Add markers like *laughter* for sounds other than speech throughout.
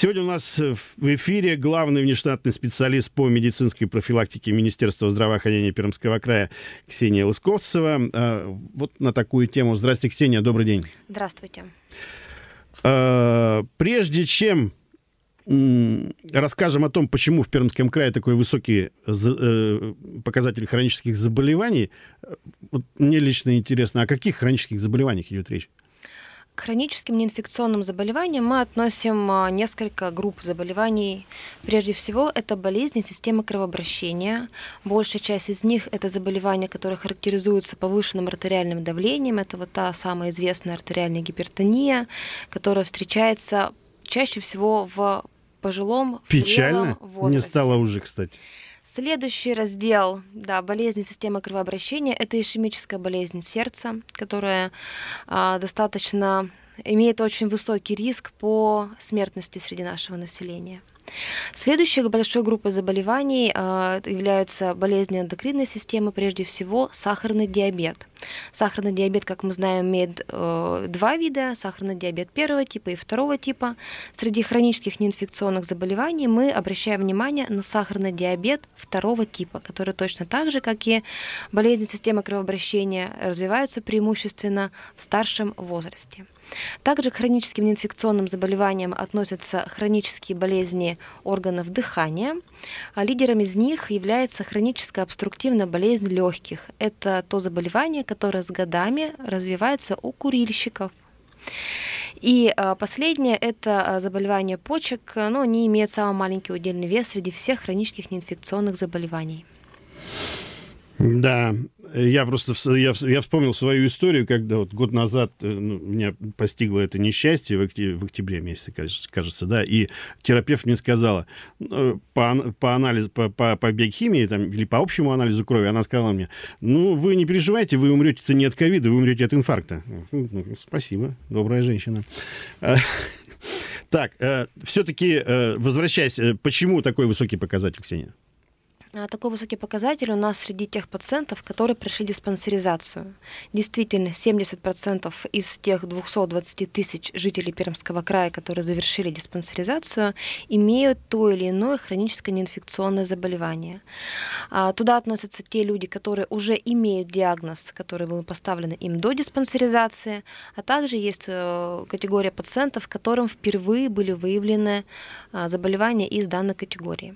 Сегодня у нас в эфире главный внештатный специалист по медицинской профилактике Министерства здравоохранения Пермского края Ксения Лысковцева. А, вот на такую тему. Здравствуйте, Ксения, добрый день. Здравствуйте. А, прежде чем расскажем о том, почему в Пермском крае такой высокий э, показатель хронических заболеваний, вот мне лично интересно, о каких хронических заболеваниях идет речь? К хроническим неинфекционным заболеваниям мы относим а, несколько групп заболеваний. Прежде всего, это болезни системы кровообращения. Большая часть из них это заболевания, которые характеризуются повышенным артериальным давлением. Это вот та самая известная артериальная гипертония, которая встречается чаще всего в пожилом Печально. возрасте. Не стало уже, кстати. Следующий раздел, да, болезни системы кровообращения, это ишемическая болезнь сердца, которая а, достаточно имеет очень высокий риск по смертности среди нашего населения. Следующей большой группой заболеваний э, являются болезни эндокринной системы, прежде всего сахарный диабет. Сахарный диабет, как мы знаем, имеет э, два вида, сахарный диабет первого типа и второго типа. Среди хронических неинфекционных заболеваний мы обращаем внимание на сахарный диабет второго типа, который точно так же, как и болезни системы кровообращения, развиваются преимущественно в старшем возрасте. Также к хроническим неинфекционным заболеваниям относятся хронические болезни органов дыхания. А лидером из них является хроническая обструктивная болезнь легких. Это то заболевание, которое с годами развивается у курильщиков. И а, последнее – это а, заболевание почек, но они имеют самый маленький удельный вес среди всех хронических неинфекционных заболеваний. Да, я просто я, я вспомнил свою историю, когда вот год назад э, ну, меня постигло это несчастье в октябре, в октябре месяце, кажется, да, и терапевт мне сказала ну, по, по анализу, по, по, по биохимии там, или по общему анализу крови, она сказала мне, ну, вы не переживайте, вы умрете не от ковида, вы умрете от инфаркта. Ну, спасибо, добрая женщина. *laughs* Так, э, все-таки, э, возвращаясь, почему такой высокий показатель, Ксения? А, такой высокий показатель у нас среди тех пациентов, которые прошли диспансеризацию. Действительно, 70% из тех 220 тысяч жителей Пермского края, которые завершили диспансеризацию, имеют то или иное хроническое неинфекционное заболевание. А, туда относятся те люди, которые уже имеют диагноз, который был поставлен им до диспансеризации, а также есть э, категория пациентов, которым впервые были выявлены а, заболевания из данной категории.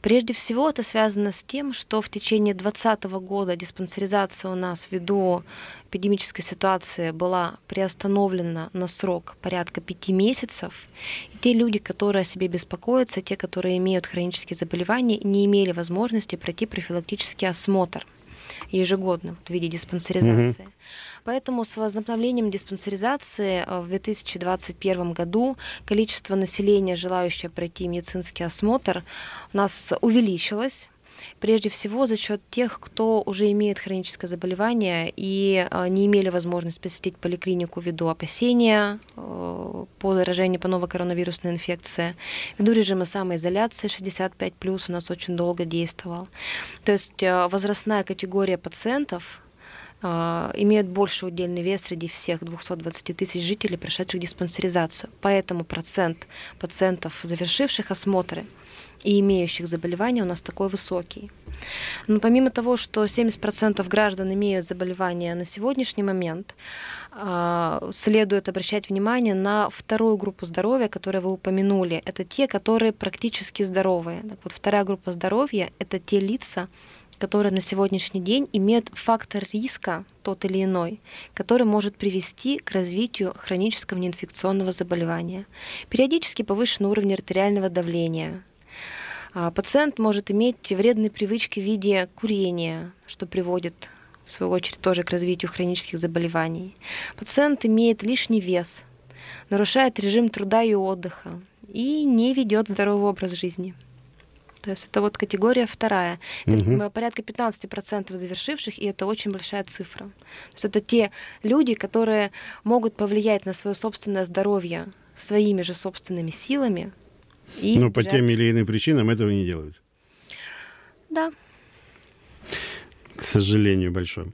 Прежде всего это связано с тем, что в течение 2020 года диспансеризация у нас ввиду эпидемической ситуации была приостановлена на срок порядка пяти месяцев. И те люди, которые о себе беспокоятся, те, которые имеют хронические заболевания, не имели возможности пройти профилактический осмотр ежегодно в виде диспансеризации. Mm-hmm. Поэтому с возобновлением диспансеризации э, в 2021 году количество населения, желающее пройти медицинский осмотр, у нас увеличилось прежде всего за счет тех, кто уже имеет хроническое заболевание и э, не имели возможность посетить поликлинику ввиду опасения э, по заражению по новой коронавирусной инфекции. Ввиду режима самоизоляции 65+, у нас очень долго действовал. То есть возрастная категория пациентов, имеют больше удельный вес среди всех 220 тысяч жителей, прошедших диспансеризацию. Поэтому процент пациентов, завершивших осмотры и имеющих заболевания у нас такой высокий. Но помимо того, что 70% граждан имеют заболевания на сегодняшний момент, а, следует обращать внимание на вторую группу здоровья, которую вы упомянули. Это те, которые практически здоровые. Так вот, вторая группа здоровья — это те лица, которые на сегодняшний день имеют фактор риска тот или иной, который может привести к развитию хронического неинфекционного заболевания. Периодически повышенный уровень артериального давления. А, пациент может иметь вредные привычки в виде курения, что приводит в свою очередь тоже к развитию хронических заболеваний. Пациент имеет лишний вес, нарушает режим труда и отдыха и не ведет здоровый образ жизни. То есть это вот категория вторая. Это порядка 15% завершивших, и это очень большая цифра. То есть это те люди, которые могут повлиять на свое собственное здоровье своими же собственными силами. И Но по тем или иным причинам этого не делают. Да. К сожалению большое.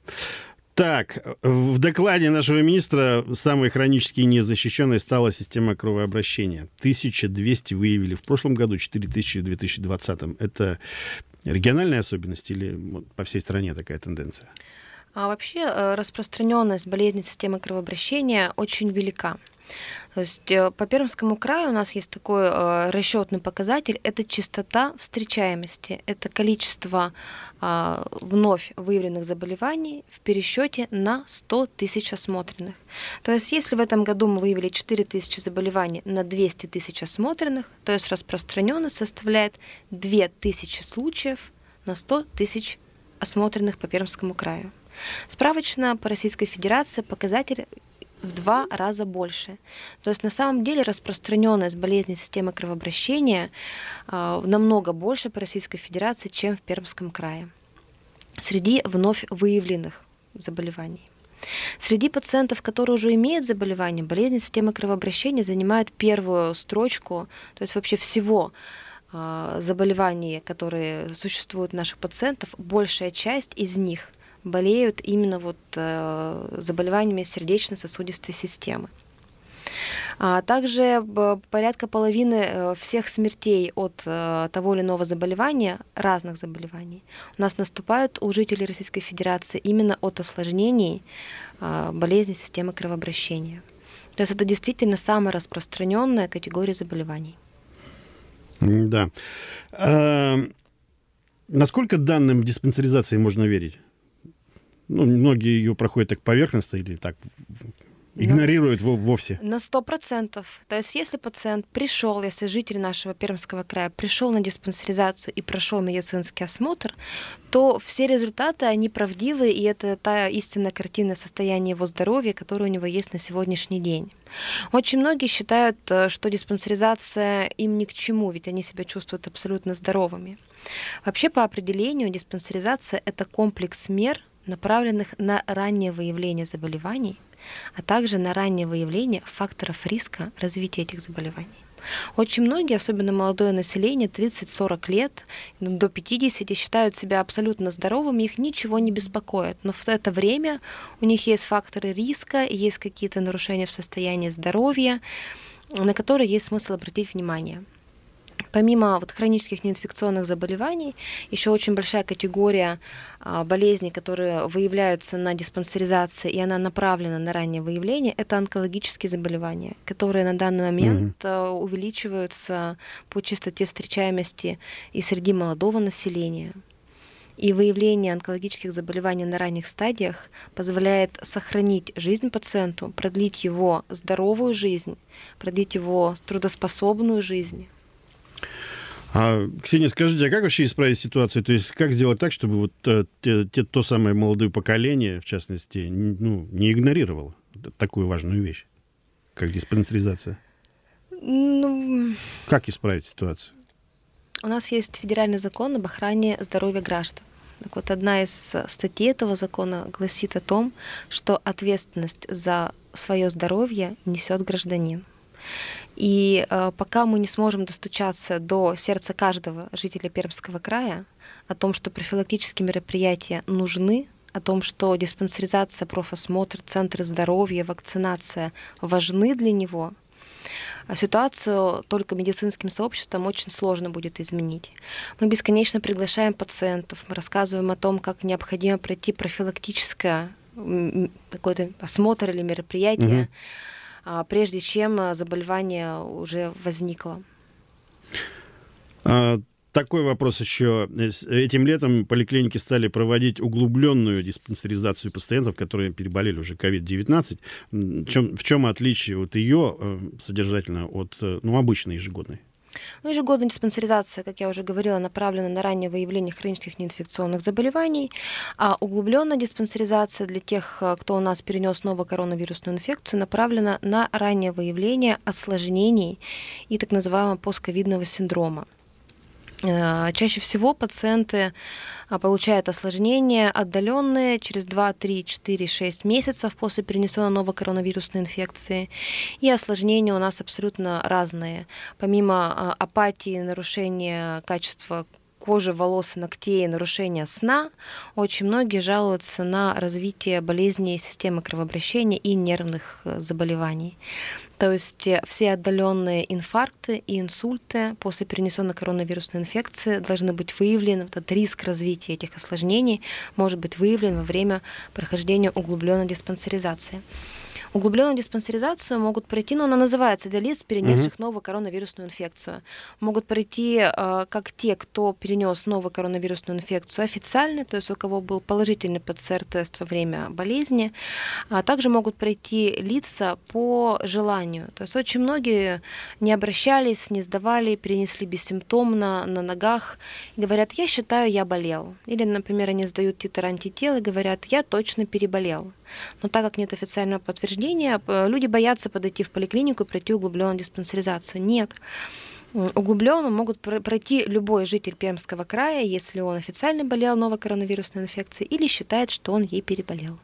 Так, в докладе нашего министра самой хронически незащищенной стала система кровообращения. 1200 выявили в прошлом году, 4000 в 2020. Это региональная особенность или по всей стране такая тенденция? А вообще э, распространенность болезни системы кровообращения очень велика. То есть э, по Пермскому краю у нас есть такой э, расчетный показатель, это частота встречаемости, это количество э, вновь выявленных заболеваний в пересчете на 100 тысяч осмотренных. То есть если в этом году мы выявили 4 тысячи заболеваний на 200 тысяч осмотренных, то есть распространенность составляет 2 тысячи случаев на 100 тысяч осмотренных по Пермскому краю. Справочно по Российской Федерации показатель в два раза больше. То есть на самом деле распространенность болезни системы кровообращения э, намного больше по Российской Федерации, чем в Пермском крае. Среди вновь выявленных заболеваний. Среди пациентов, которые уже имеют заболевание, болезни системы кровообращения занимают первую строчку, то есть вообще всего э, заболеваний, которые существуют у наших пациентов, большая часть из них болеют именно вот э, заболеваниями сердечно-сосудистой системы. А также порядка половины э, всех смертей от э, того или иного заболевания, разных заболеваний, у нас наступают у жителей Российской Федерации именно от осложнений болезни системы кровообращения. То есть это действительно самая распространенная категория заболеваний. Да. А, насколько данным диспансеризации можно верить? Ну, многие ее проходят так поверхностно или так игнорируют ну, вовсе? На сто процентов. То есть если пациент пришел, если житель нашего Пермского края пришел на диспансеризацию и прошел медицинский осмотр, то все результаты, они правдивы, и это та истинная картина состояния его здоровья, которая у него есть на сегодняшний день. Очень многие считают, э, что диспансеризация им ни к чему, ведь они себя чувствуют абсолютно здоровыми. Вообще, по определению, диспансеризация — это комплекс мер, направленных на раннее выявление заболеваний, а также на раннее выявление факторов риска развития этих заболеваний. Очень многие, особенно молодое население, 30-40 лет, до 50, считают себя абсолютно здоровыми, их ничего не беспокоит. Но в это время у них есть факторы риска, есть какие-то нарушения в состоянии здоровья, на которые есть смысл обратить внимание. Помимо вот хронических неинфекционных заболеваний, еще очень большая категория а, болезней, которые выявляются на диспансеризации, и она направлена на раннее выявление, это онкологические заболевания, которые на данный момент mm-hmm. увеличиваются по частоте встречаемости и среди молодого населения. И выявление онкологических заболеваний на ранних стадиях позволяет сохранить жизнь пациенту, продлить его здоровую жизнь, продлить его трудоспособную жизнь. А, Ксения, скажите, а как вообще исправить ситуацию? То есть как сделать так, чтобы вот э, те, те, то самое молодое поколение, в частности, ну, не игнорировало такую важную вещь, как диспансеризация? Ну... Как исправить ситуацию? У нас есть федеральный закон об охране здоровья граждан. Так вот, одна из статей этого закона гласит о том, что ответственность за свое здоровье несет гражданин. И э, пока мы не сможем достучаться до сердца каждого жителя Пермского края о том, что профилактические мероприятия нужны, о том, что диспансеризация, профосмотр, центры здоровья, вакцинация важны для него, а ситуацию только медицинским сообществом очень сложно будет изменить. Мы бесконечно приглашаем пациентов, мы рассказываем о том, как необходимо пройти профилактическое какой-то осмотр или мероприятие. А, прежде чем а, заболевание уже возникло. А, такой вопрос еще. Этим летом поликлиники стали проводить углубленную диспансеризацию пациентов, которые переболели уже COVID-19. В чем, в чем отличие вот ее э, содержательно от э, ну, обычной ежегодной? Ну, ежегодная диспансеризация, как я уже говорила, направлена на раннее выявление хронических неинфекционных заболеваний, а углубленная диспансеризация для тех, э, кто у нас перенес новую коронавирусную инфекцию, направлена на раннее выявление осложнений и так называемого постковидного синдрома. Э, чаще всего пациенты а, получают осложнения отдаленные через 2, 3, 4, 6 месяцев после перенесенной новой коронавирусной инфекции. И осложнения у нас абсолютно разные. Помимо а, апатии, нарушения качества кожи, волос и ногтей, нарушения сна, очень многие жалуются на развитие болезней системы кровообращения и нервных э, заболеваний. То есть э, все отдаленные инфаркты и инсульты после перенесенной коронавирусной инфекции должны быть выявлены. Этот риск развития этих осложнений может быть выявлен во время прохождения углубленной диспансеризации. Углубленную диспансеризацию могут пройти, но она называется для лиц, перенесших угу. новую коронавирусную инфекцию. Могут пройти э, как те, кто перенес новую коронавирусную инфекцию официально, то есть у кого был положительный ПЦР-тест во время болезни, а также могут пройти лица по желанию. То есть очень многие не обращались, не сдавали, перенесли бессимптомно на ногах и говорят, я считаю, я болел. Или, например, они сдают титр антител и говорят, я точно переболел. Но так как нет официального подтверждения, люди боятся подойти в поликлинику и пройти углубленную диспансеризацию. Нет. Углубленно могут пройти любой житель Пермского края, если он официально болел новой коронавирусной инфекцией или считает, что он ей переболел.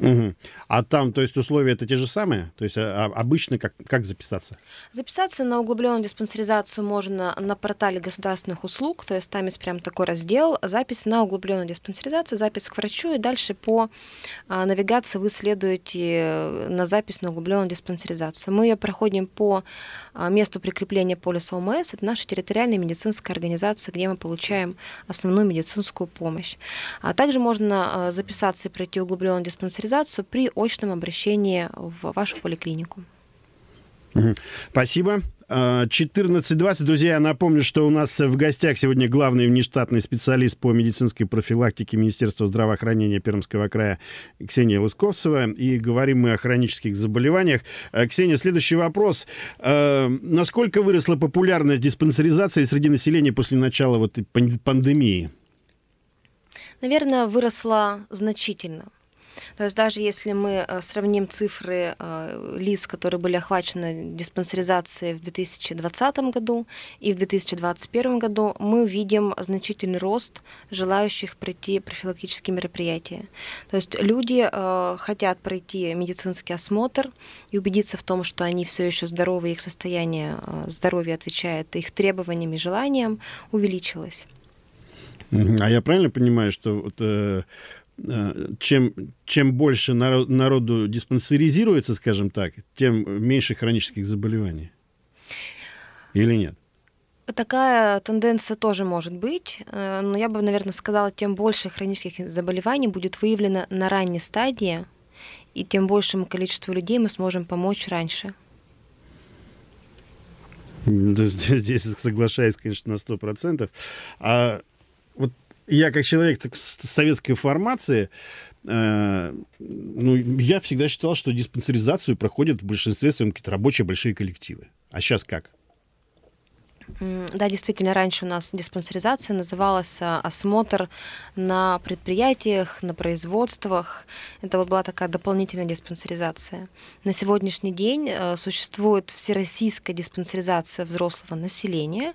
Угу. А там, то есть условия это те же самые? То есть а, а, обычно как, как записаться? Записаться на углубленную диспансеризацию можно на портале государственных услуг, то есть там есть прям такой раздел, запись на углубленную диспансеризацию, запись к врачу, и дальше по а, навигации вы следуете э, на запись на углубленную диспансеризацию. Мы ее проходим по а, месту прикрепления полиса ОМС, это наша территориальная медицинская организация, где мы получаем основную медицинскую помощь. А также можно а, записаться и пройти углубленную диспансеризацию при очном обращении в вашу поликлинику. Спасибо. 14.20. Друзья, я напомню, что у нас в гостях сегодня главный внештатный специалист по медицинской профилактике Министерства здравоохранения Пермского края Ксения Лысковцева. И говорим мы о хронических заболеваниях. Э, Ксения, следующий вопрос. Э, насколько выросла популярность диспансеризации среди населения после начала вот пандемии? Наверное, выросла значительно. То есть даже если мы э, сравним цифры э, лиц, которые были охвачены диспансеризацией в 2020 году и в 2021 году, мы видим значительный рост желающих пройти профилактические мероприятия. То есть люди э, хотят пройти медицинский осмотр и убедиться в том, что они все еще здоровы, их состояние здоровья отвечает их требованиям и желаниям, увеличилось. А я правильно понимаю, что вот, э, чем, чем больше народ, народу диспансеризируется, скажем так, тем меньше хронических заболеваний? Или нет? Такая тенденция тоже может быть, э, но я бы, наверное, сказала, тем больше хронических заболеваний будет выявлено на ранней стадии, и тем большему количеству людей мы сможем помочь раньше. *laughs* Здесь соглашаюсь, конечно, на сто процентов. А вот я как человек так, с советской формации, э, ну, я всегда считал, что диспансеризацию проходят в большинстве своем какие-то рабочие большие коллективы. А сейчас как? Да, действительно, раньше у нас диспансеризация называлась а, осмотр на предприятиях, на производствах. Это вот была такая дополнительная диспансеризация. На сегодняшний день э, существует всероссийская диспансеризация взрослого населения,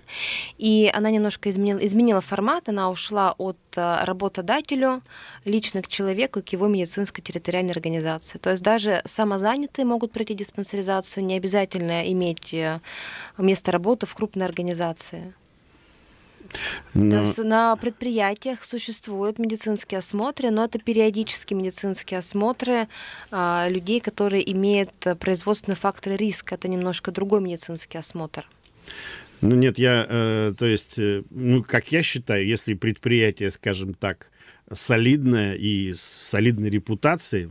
и она немножко изменила, изменила формат, она ушла от э, работодателю лично к человеку, к его медицинской территориальной организации. То есть даже самозанятые могут пройти диспансеризацию, не обязательно иметь э, место работы в крупной организации. Но... То есть на предприятиях существуют медицинские осмотры, но это периодические медицинские осмотры а, людей, которые имеют производственные факторы риска. Это немножко другой медицинский осмотр. Ну нет, я, э, то есть, э, ну как я считаю, если предприятие, скажем так, солидная и с солидной репутацией.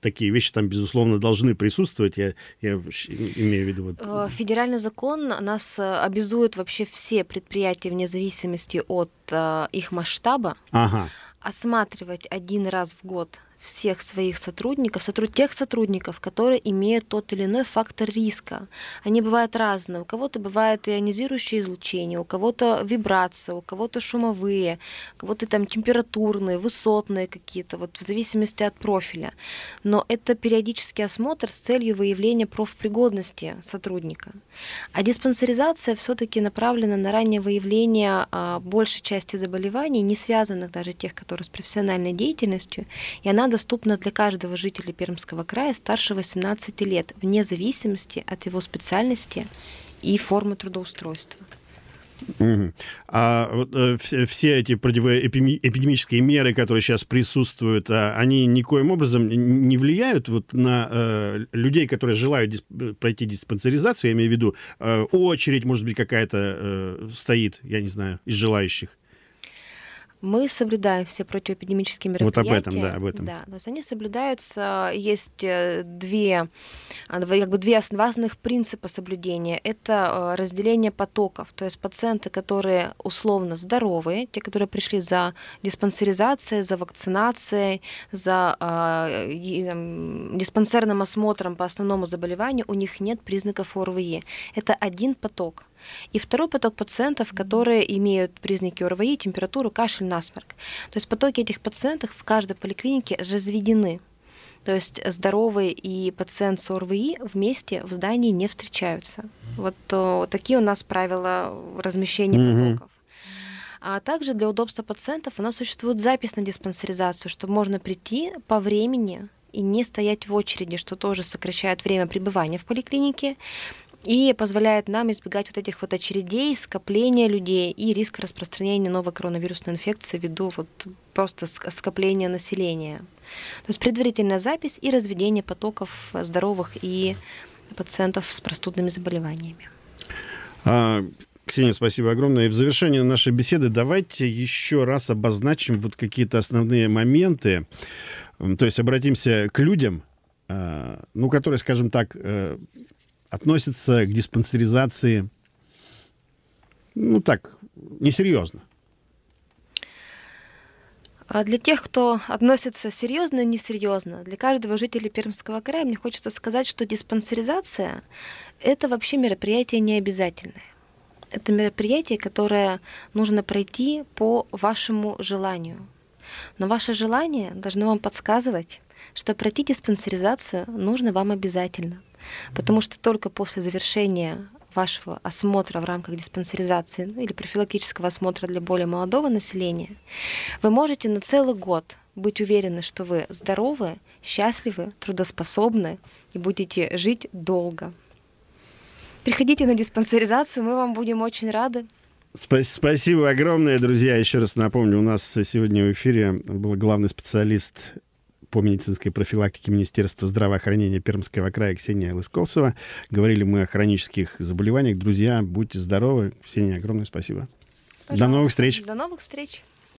Такие вещи там, безусловно, должны присутствовать. Я, я имею в виду... Вот... Э, федеральный закон нас э, обязует вообще все предприятия вне зависимости от э, их масштаба ага. осматривать один раз в год всех своих сотрудников, сотруд... тех сотрудников, которые имеют тот или иной фактор риска. Они бывают разные. У кого-то бывает ионизирующее излучение, у кого-то вибрация, у кого-то шумовые, у кого-то там температурные, высотные какие-то, вот в зависимости от профиля. Но это периодический осмотр с целью выявления профпригодности сотрудника. А диспансеризация все-таки направлена на раннее выявление а, большей части заболеваний, не связанных даже тех, которые с профессиональной деятельностью, и она доступна для каждого жителя Пермского края старше 18 лет, вне зависимости от его специальности и формы трудоустройства. Угу. А э, все, все эти противоэпидемические меры, которые сейчас присутствуют, а, они никоим образом не влияют вот на э, людей, которые желают дисп пройти диспансеризацию, я имею в виду, э, очередь, может быть, какая-то э, стоит, я не знаю, из желающих? Мы соблюдаем все противоэпидемические мероприятия. Вот об этом, да, об этом. Да, то есть они соблюдаются. Есть э, две, а, как бы две основных принципа соблюдения. Это э, разделение потоков. То есть пациенты, которые условно здоровые, те, которые пришли за диспансеризацией, за вакцинацией, за э, диспансерным осмотром по основному заболеванию, у них нет признаков ОРВИ. Это один поток. И второй поток пациентов, которые имеют признаки ОРВИ, температуру, кашель, насморк. То есть потоки этих пациентов в каждой поликлинике разведены. То есть здоровый и пациент с ОРВИ вместе в здании не встречаются. Вот о, такие у нас правила размещения mm-hmm. потоков. А также для удобства пациентов у нас существует запись на диспансеризацию, чтобы можно прийти по времени и не стоять в очереди, что тоже сокращает время пребывания в поликлинике и позволяет нам избегать вот этих вот очередей, скопления людей и риска распространения новой коронавирусной инфекции ввиду вот просто скопления населения. То есть предварительная запись и разведение потоков здоровых и пациентов с простудными заболеваниями. А, Ксения, спасибо огромное. И в завершение нашей беседы давайте еще раз обозначим вот какие-то основные моменты. То есть обратимся к людям, а, ну, которые, скажем так, э, относятся к диспансеризации, ну так, несерьезно? А для тех, кто относится серьезно и несерьезно, для каждого жителя Пермского края мне хочется сказать, что диспансеризация — это вообще мероприятие необязательное. Это мероприятие, которое нужно пройти по вашему желанию. Но ваше желание должно вам подсказывать, что пройти диспансеризацию нужно вам обязательно — Потому что только после завершения вашего осмотра в рамках диспансеризации ну, или профилактического осмотра для более молодого населения, вы можете на целый год быть уверены, что вы здоровы, счастливы, трудоспособны и будете жить долго. Приходите на диспансеризацию, мы вам будем очень рады. Спасибо огромное, друзья. Еще раз напомню, у нас сегодня в эфире был главный специалист по медицинской профилактике Министерства здравоохранения Пермского края Ксения Лысковцева. Говорили мы о хронических заболеваниях. Друзья, будьте здоровы. Ксения, огромное спасибо. Пожалуйста. До новых встреч. До новых встреч.